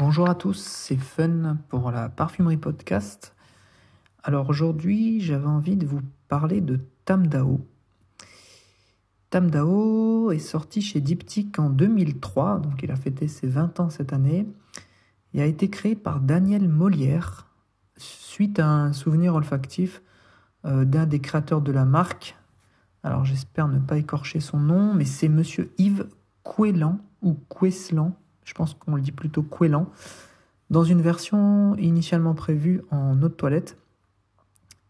Bonjour à tous, c'est Fun pour la Parfumerie Podcast. Alors aujourd'hui, j'avais envie de vous parler de Tamdao. Tamdao est sorti chez Diptyque en 2003, donc il a fêté ses 20 ans cette année, et a été créé par Daniel Molière suite à un souvenir olfactif euh, d'un des créateurs de la marque. Alors j'espère ne pas écorcher son nom, mais c'est monsieur Yves Couelan ou Queslan je pense qu'on le dit plutôt Quelan, dans une version initialement prévue en eau de toilette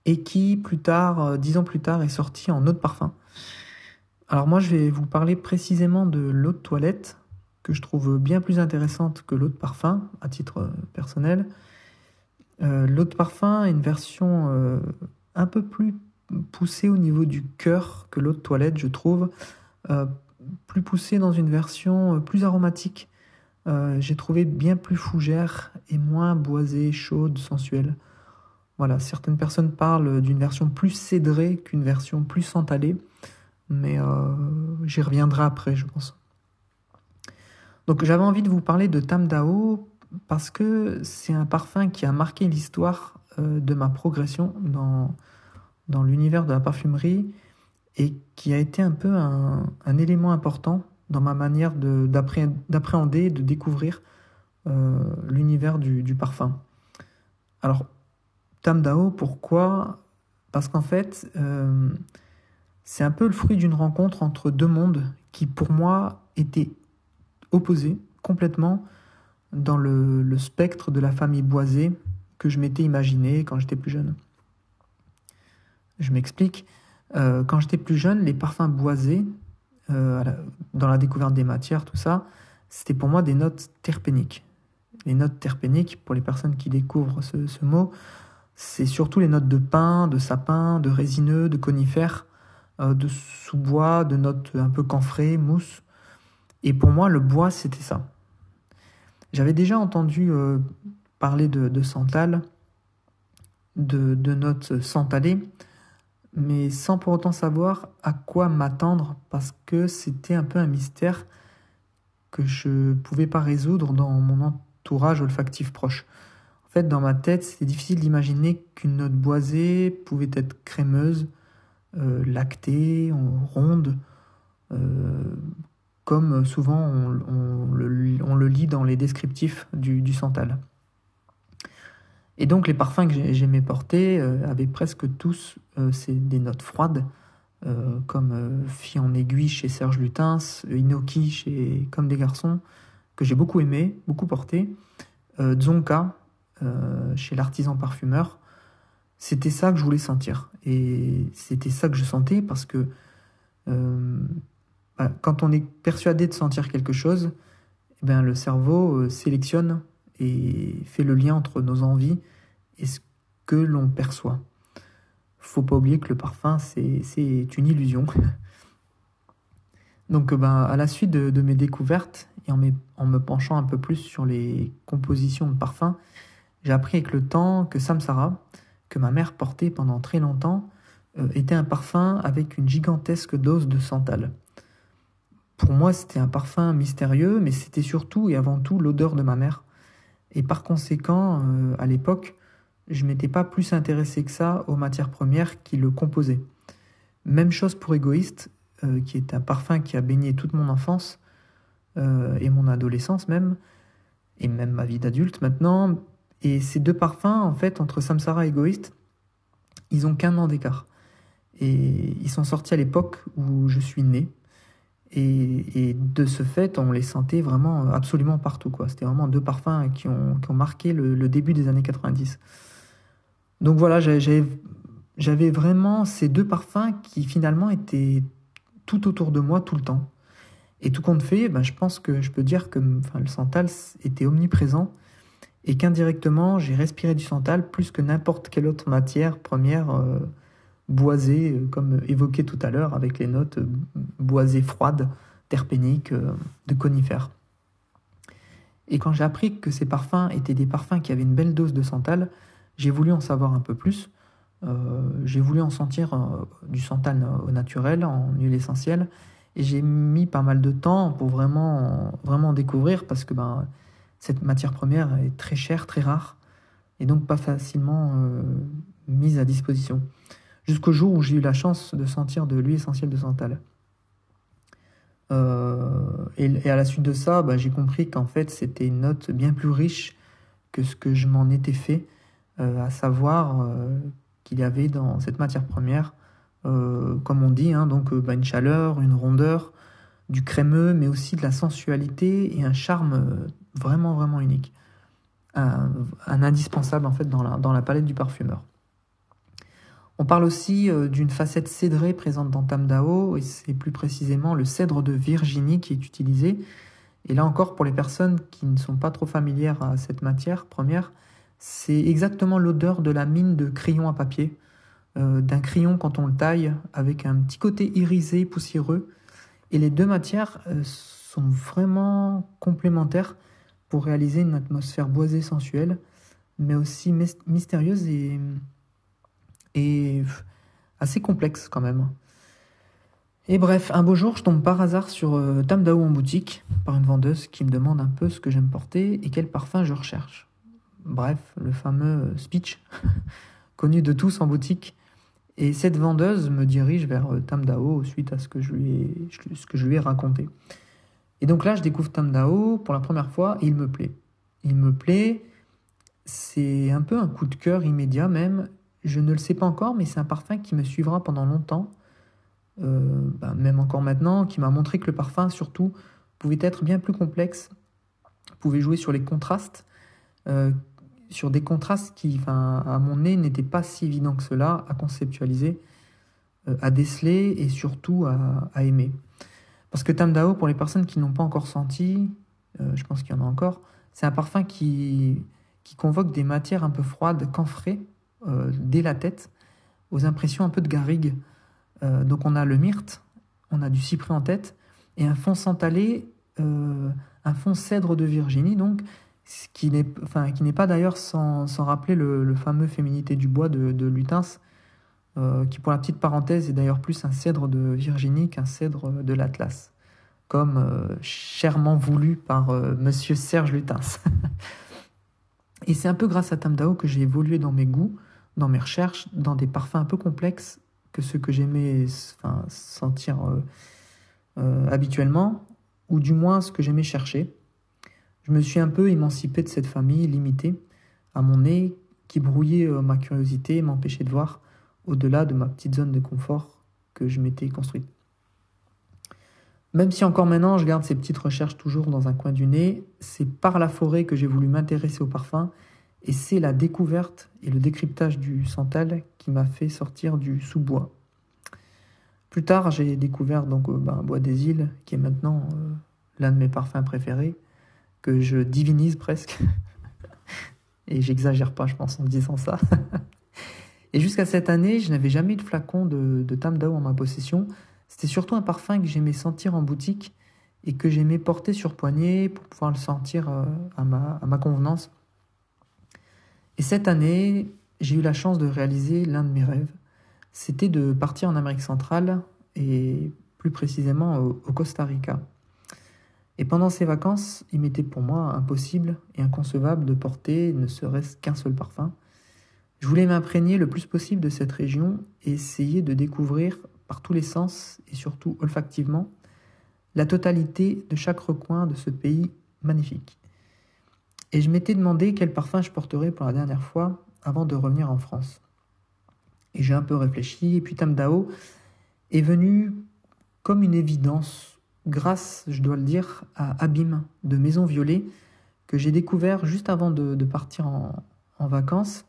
et qui plus tard, euh, dix ans plus tard, est sortie en eau de parfum. Alors moi je vais vous parler précisément de l'eau de toilette que je trouve bien plus intéressante que l'eau de parfum à titre euh, personnel. Euh, l'eau de parfum est une version un peu plus poussée au niveau du cœur que l'eau de toilette, je trouve, plus poussée dans une version plus aromatique euh, j'ai trouvé bien plus fougère et moins boisée, chaude, sensuelle. Voilà, certaines personnes parlent d'une version plus cédrée qu'une version plus santalée, mais euh, j'y reviendrai après, je pense. Donc j'avais envie de vous parler de Tam Dao parce que c'est un parfum qui a marqué l'histoire euh, de ma progression dans, dans l'univers de la parfumerie et qui a été un peu un élément important dans ma manière d'appréhender, de, découvrir euh, l'univers du, parfum. Alors, Tam Dao, pourquoi? Parce qu'en fait, euh, c'est un peu le fruit d'une rencontre entre deux mondes qui, pour moi, étaient opposés complètement dans le, spectre de la famille boisée que je m'étais imaginé quand j'étais plus jeune. Je m'explique. Euh, quand j'étais plus jeune, les parfums boisés, euh, dans la découverte des matières, tout ça, c'était pour moi des notes terpéniques. Les notes terpéniques, pour les personnes qui découvrent ce, mot, c'est surtout les notes de pin, de sapin, de résineux, de conifères, euh, de sous-bois, de notes un peu camphrées, mousse. Et pour moi, le bois, c'était ça. J'avais déjà entendu euh, parler de, santal, de, de notes santalées, mais sans pour autant savoir à quoi m'attendre parce que c'était un peu un mystère que je ne pouvais pas résoudre dans mon entourage olfactif proche. En fait, dans ma tête, c'était difficile d'imaginer qu'une note boisée pouvait être crémeuse, euh, lactée, ronde, euh, comme souvent on, le, lit dans les descriptifs du, du. Et donc les parfums que j'aimais porter euh, avaient presque tous euh, des notes froides, euh, comme Fille en aiguille chez Serge Lutens, Inoki chez Comme des garçons, que j'ai beaucoup aimé, beaucoup porté, Zonka chez l'artisan parfumeur. C'était ça que je voulais sentir. Et c'était ça que je sentais parce que bah, quand on est persuadé de sentir quelque chose, eh ben, le cerveau sélectionne et fait le lien entre nos envies et ce que l'on perçoit. Faut pas oublier que le parfum, c'est une illusion. Donc, ben, à la suite de, mes découvertes et en, me penchant un peu plus sur les compositions de parfums, j'ai appris avec le temps que Samsara, que ma mère portait pendant très longtemps, euh, était un parfum avec une gigantesque dose de santal. Pour moi, c'était un parfum mystérieux, mais c'était surtout et avant tout l'odeur de ma mère. Et par conséquent, euh, à l'époque, je m'étais pas plus intéressé que ça aux matières premières qui le composaient. Même chose pour Égoïste, euh, qui est un parfum qui a baigné toute mon enfance euh, et mon adolescence même, et même ma vie d'adulte maintenant. Et ces deux parfums, en fait, entre Samsara et Égoïste, ils ont qu'un an d'écart. Et ils sont sortis à l'époque où je suis né. Et, de ce fait, on les sentait vraiment absolument partout. C'était vraiment deux parfums qui ont, marqué le, début des années 90. Donc voilà, j'avais vraiment ces deux parfums qui finalement étaient tout autour de moi tout le temps. Et tout compte fait, ben, je pense que je peux dire que le santal était omniprésent et qu'indirectement, j'ai respiré du santal plus que n'importe quelle autre matière première euh, boisée, euh, comme évoqué tout à l'heure, avec les notes euh, boisées froides, terpéniques, euh, de conifères. Et quand j'ai appris que ces parfums étaient des parfums qui avaient une belle dose de santal, j'ai voulu en savoir un peu plus. j'ai voulu en sentir du santal au naturel, en huile essentielle. Et j'ai mis pas mal de temps pour vraiment, vraiment découvrir parce que ben, cette matière première est très chère, très rare, et donc pas facilement mise à disposition. Jusqu'au jour où j'ai eu la chance de sentir de l'huile essentielle de santal. Euh, et, à la suite de ça, bah, j'ai compris qu'en fait c'était une note bien plus riche que ce que je m'en étais fait, euh, à savoir qu'il y avait dans cette matière première, comme on dit, hein, donc bah, une chaleur, une rondeur, du crémeux, mais aussi de la sensualité et un charme vraiment vraiment unique un, indispensable en fait dans la palette du parfumeur. On parle aussi euh, d'une facette cédrée présente dans Tamdao, et c'est plus précisément le cèdre de Virginie qui est utilisé. Et là encore, pour les personnes qui ne sont pas trop familières à cette matière première, c'est exactement l'odeur de la mine de crayon à papier, euh, d'un crayon quand on le taille, avec un petit côté irisé, poussiéreux. Et les deux matières euh, sont vraiment complémentaires pour réaliser une atmosphère boisée sensuelle, mais aussi mystérieuse et, et assez complexe quand même. Et bref, un beau jour, je tombe par hasard sur euh, Tamdao en boutique, par une vendeuse qui me demande un peu ce que j'aime porter et quel parfum je recherche. Bref, le fameux euh, speech, connu de tous en boutique. Et cette vendeuse me dirige vers euh, Tamdao suite à ce que je lui ai, ce que je lui ai raconté. Et donc là, je découvre Tamdao pour la première fois et il me plaît. Il me plaît, c'est un peu un coup de cœur immédiat même. Je ne le sais pas encore, mais c'est un parfum qui me suivra pendant longtemps, euh, bah, même encore maintenant, qui m'a montré que le parfum, surtout, pouvait être bien plus complexe, pouvait jouer sur les contrastes, euh, sur des contrastes qui, à mon nez, n'étaient pas si évidents que cela à conceptualiser, euh, à déceler et surtout à aimer. Parce que Tamdao, pour les personnes qui n'ont pas encore senti, je pense qu'il y en a encore, c'est un parfum qui, qui convoque des matières un peu froides, camphrées, euh, dès la tête, aux impressions un peu de garrigue. Euh, donc on a le myrte, on a du cyprès en tête, et un fond santalé, un fond cèdre de Virginie, donc, qui n'est enfin, pas d'ailleurs sans, sans, rappeler le, fameux Féminité du bois de, de Lutens, euh, qui pour la petite parenthèse est d'ailleurs plus un cèdre de Virginie qu'un cèdre de l'Atlas, comme euh, chèrement voulu par euh, Monsieur Serge Lutens. Et c'est un peu grâce à Tamdao que j'ai évolué dans mes goûts, dans mes recherches, dans des parfums un peu complexes que ceux que j'aimais sentir habituellement, ou du moins ce que j'aimais chercher. Je me suis un peu émancipé de cette famille limitée à mon nez qui brouillait ma curiosité et m'empêchait de voir au-delà de ma petite zone de confort que je m'étais construite. Même si encore maintenant je garde ces petites recherches toujours dans un coin du nez, c'est par la forêt que j'ai voulu m'intéresser au parfum et c'est la découverte et le décryptage du santal qui m'a fait sortir du sous-bois. Plus tard, j'ai découvert donc euh, ben, Bois des îles, qui est maintenant euh, l'un de mes parfums préférés, que je divinise presque. et j'exagère pas, je pense, en disant ça. Et jusqu'à cette année, je n'avais jamais eu de flacon de, de Tamdao en ma possession. C'était surtout un parfum que j'aimais sentir en boutique et que j'aimais porter sur poignet pour pouvoir le sentir euh, à ma, à ma convenance. Et cette année, j'ai eu la chance de réaliser l'un de mes rêves. C'était de partir en Amérique centrale et plus précisément au, au Costa Rica. Et pendant ces vacances, il m'était pour moi impossible et inconcevable de porter ne serait-ce qu'un seul parfum. Je voulais m'imprégner le plus possible de cette région et essayer de découvrir par tous les sens et surtout olfactivement la totalité de chaque recoin de ce pays magnifique. Et je m'étais demandé quel parfum je porterais pour la dernière fois avant de revenir en France. Et j'ai un peu réfléchi, et puis Tamdao est venu comme une évidence, grâce, je dois le dire, à Abîme de Maison Violet, que j'ai découvert juste avant de, partir en, vacances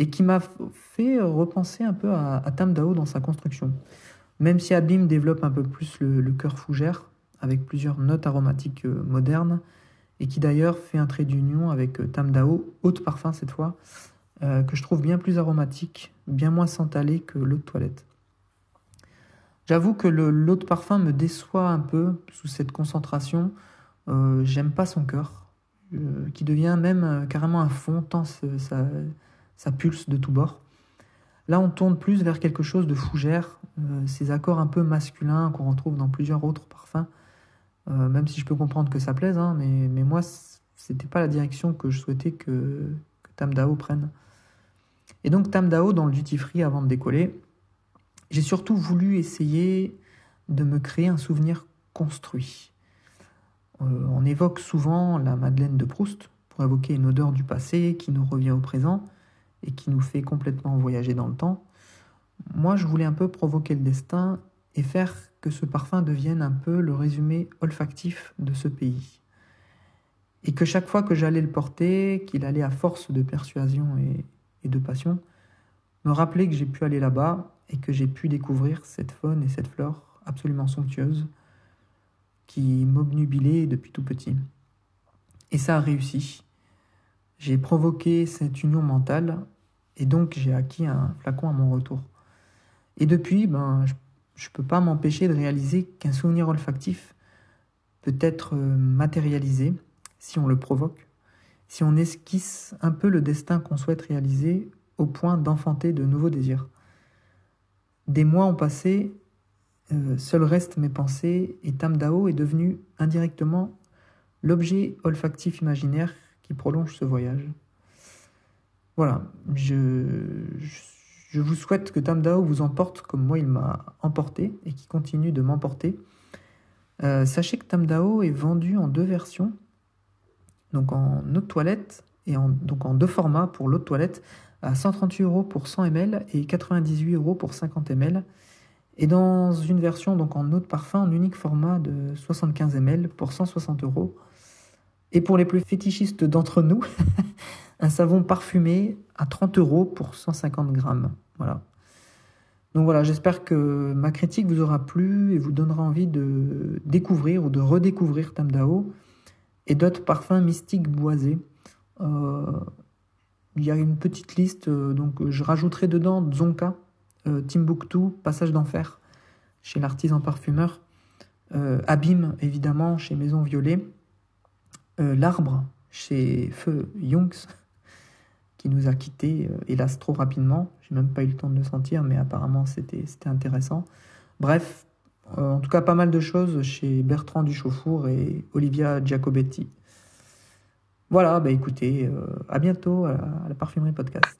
et qui m'a fait repenser un peu à, à Tamdao dans sa construction. Même si Abim développe un peu plus le, cœur fougère, avec plusieurs notes aromatiques euh, modernes, et qui d'ailleurs fait un trait d'union avec euh, Tamdao, haute parfum cette fois, euh, que je trouve bien plus aromatique, bien moins santalé que l'eau de toilette. J'avoue que l'eau de parfum me déçoit un peu sous cette concentration. J'aime pas son cœur, qui devient même carrément un fond, tant ça, ça pulse de tous bords. Là, on tourne plus vers quelque chose de fougère, euh, ces accords un peu masculins qu'on retrouve dans plusieurs autres parfums, euh, même si je peux comprendre que ça plaise, hein, mais, mais moi, c'était pas la direction que je souhaitais que, que Tamdao prenne. Et donc Tamdao, dans le duty free avant de décoller, j'ai surtout voulu essayer de me créer un souvenir construit. Euh, on évoque souvent la Madeleine de Proust pour évoquer une odeur du passé qui nous revient au présent et qui nous fait complètement voyager dans le temps. Moi, je voulais un peu provoquer le destin et faire que ce parfum devienne un peu le résumé olfactif de ce pays. Et que chaque fois que j'allais le porter, qu'il allait à force de persuasion et, de passion, me rappeler que j'ai pu aller là-bas et que j'ai pu découvrir cette faune et cette flore absolument somptueuse qui m'obnubilait depuis tout petit. Et ça a réussi. J'ai provoqué cette union mentale et donc j'ai acquis un flacon à mon retour. Et depuis, ben, je ne peux pas m'empêcher de réaliser qu'un souvenir olfactif peut être euh, matérialisé si on le provoque, si on esquisse un peu le destin qu'on souhaite réaliser au point d'enfanter de nouveaux désirs. Des mois ont passé, euh, seul reste mes pensées, et Tamdao est devenu indirectement l'objet olfactif imaginaire qui prolonge ce voyage. Voilà, je, je, vous souhaite que Tamdao vous emporte comme moi il m'a emporté et qui continue de m'emporter. Euh, sachez que Tamdao est vendu en deux versions, donc en eau de toilette et en, en deux formats pour l'eau de toilette à 138 euros pour 100 ml et 98 euros pour 50 ml. Et dans une version donc en eau de parfum en unique format de 75 ml pour 160 euros. Et pour les plus fétichistes d'entre nous, un savon parfumé à 30 euros pour 150 grammes. Voilà. Donc voilà, j'espère que ma critique vous aura plu et vous donnera envie de découvrir ou de redécouvrir Tamdao et d'autres parfums mystiques boisés. Euh, il y a une petite liste, euh, donc je rajouterai dedans Zonka, euh, Timbuktu, Passage d'Enfer, chez l'artisan parfumeur, euh, Abîme, évidemment, chez Maison Violet, L'Arbre, chez Feu Youngs, qui nous a quittés, hélas, trop rapidement. J'ai même pas eu le temps de le sentir, mais apparemment c'était intéressant. Bref, en tout cas, pas mal de choses chez Bertrand Duchaufour et Olivia Giacobetti. Voilà, bah écoutez, euh, à bientôt à la Parfumerie Podcast.